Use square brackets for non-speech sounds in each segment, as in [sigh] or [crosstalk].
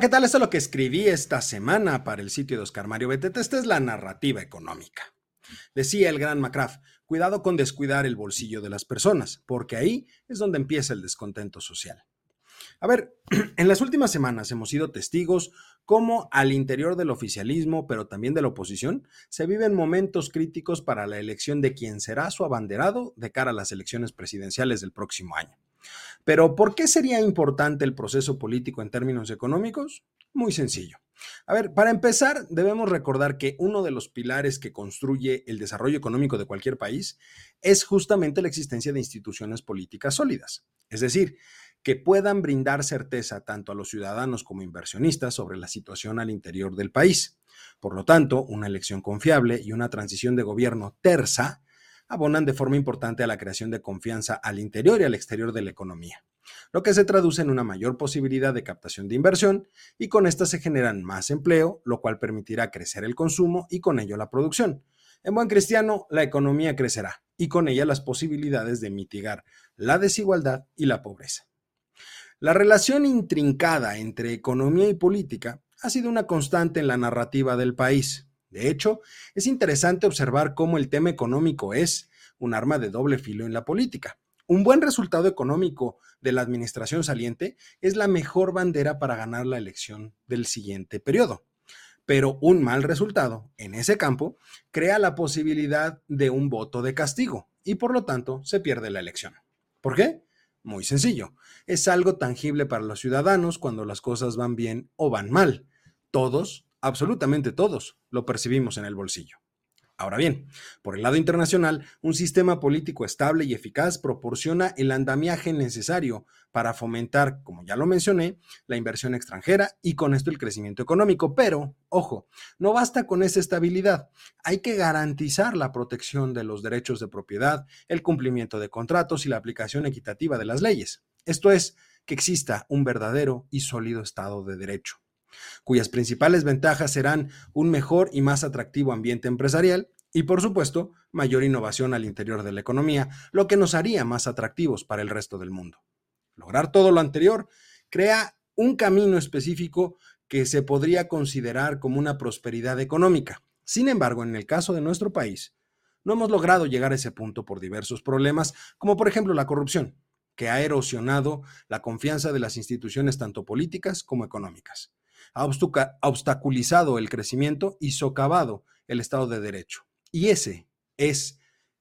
¿qué tal? Esto es lo que escribí esta semana para el sitio de Oscar Mario Betete. Esta es la narrativa económica. Decía el gran McCraft, cuidado con descuidar el bolsillo de las personas, porque ahí es donde empieza el descontento social. A ver, [clears throat] en las últimas semanas hemos sido testigos cómo al interior del oficialismo, pero también de la oposición, se viven momentos críticos para la elección de quien será su abanderado de cara a las elecciones presidenciales del próximo año. Pero ¿por qué sería importante el proceso político en términos económicos? Muy sencillo. A ver, para empezar, debemos recordar que uno de los pilares que construye el desarrollo económico de cualquier país es justamente la existencia de instituciones políticas sólidas. Es decir, que puedan brindar certeza tanto a los ciudadanos como inversionistas sobre la situación al interior del país. Por lo tanto, una elección confiable y una transición de gobierno tersa abonan de forma importante a la creación de confianza al interior y al exterior de la economía, lo que se traduce en una mayor posibilidad de captación de inversión y con esta se generan más empleo, lo cual permitirá crecer el consumo y con ello la producción. En buen cristiano, la economía crecerá y con ella las posibilidades de mitigar la desigualdad y la pobreza. La relación intrincada entre economía y política ha sido una constante en la narrativa del país. De hecho, es interesante observar cómo el tema económico es un arma de doble filo en la política. Un buen resultado económico de la administración saliente es la mejor bandera para ganar la elección del siguiente periodo. Pero un mal resultado en ese campo crea la posibilidad de un voto de castigo y por lo tanto se pierde la elección. ¿Por qué? Muy sencillo. Es algo tangible para los ciudadanos cuando las cosas van bien o van mal. Todos absolutamente todos lo percibimos en el bolsillo. Ahora bien, por el lado internacional, un sistema político estable y eficaz proporciona el andamiaje necesario para fomentar, como ya lo mencioné, la inversión extranjera y con esto el crecimiento económico. Pero, ojo, no basta con esa estabilidad. Hay que garantizar la protección de los derechos de propiedad, el cumplimiento de contratos y la aplicación equitativa de las leyes. Esto es, que exista un verdadero y sólido Estado de Derecho cuyas principales ventajas serán un mejor y más atractivo ambiente empresarial y, por supuesto, mayor innovación al interior de la economía, lo que nos haría más atractivos para el resto del mundo. Lograr todo lo anterior crea un camino específico que se podría considerar como una prosperidad económica. Sin embargo, en el caso de nuestro país, no hemos logrado llegar a ese punto por diversos problemas, como por ejemplo la corrupción, que ha erosionado la confianza de las instituciones tanto políticas como económicas ha obstaculizado el crecimiento y socavado el Estado de Derecho. Y ese es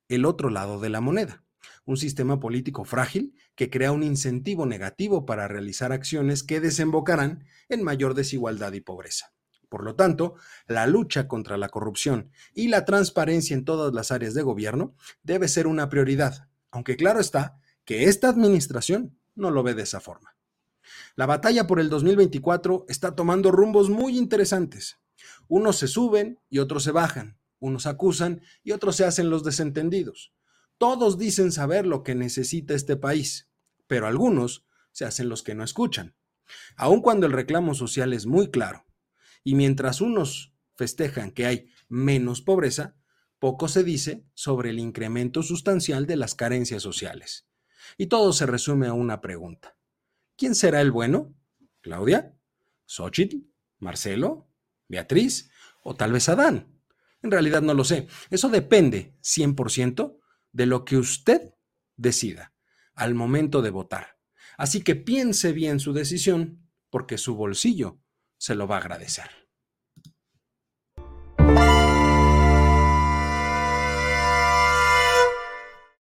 el otro lado de la moneda, un sistema político frágil que crea un incentivo negativo para realizar acciones que desembocarán en mayor desigualdad y pobreza. Por lo tanto, la lucha contra la corrupción y la transparencia en todas las áreas de gobierno debe ser una prioridad, aunque claro está que esta administración no lo ve de esa forma. La batalla por el 2024 está tomando rumbos muy interesantes. Unos se suben y otros se bajan, unos acusan y otros se hacen los desentendidos. Todos dicen saber lo que necesita este país, pero algunos se hacen los que no escuchan. Aun cuando el reclamo social es muy claro, y mientras unos festejan que hay menos pobreza, poco se dice sobre el incremento sustancial de las carencias sociales. Y todo se resume a una pregunta. ¿Quién será el bueno? ¿Claudia? ¿Xochitl? ¿Marcelo? ¿Beatriz? ¿O tal vez Adán? En realidad no lo sé. Eso depende 100% de lo que usted decida al momento de votar. Así que piense bien su decisión porque su bolsillo se lo va a agradecer.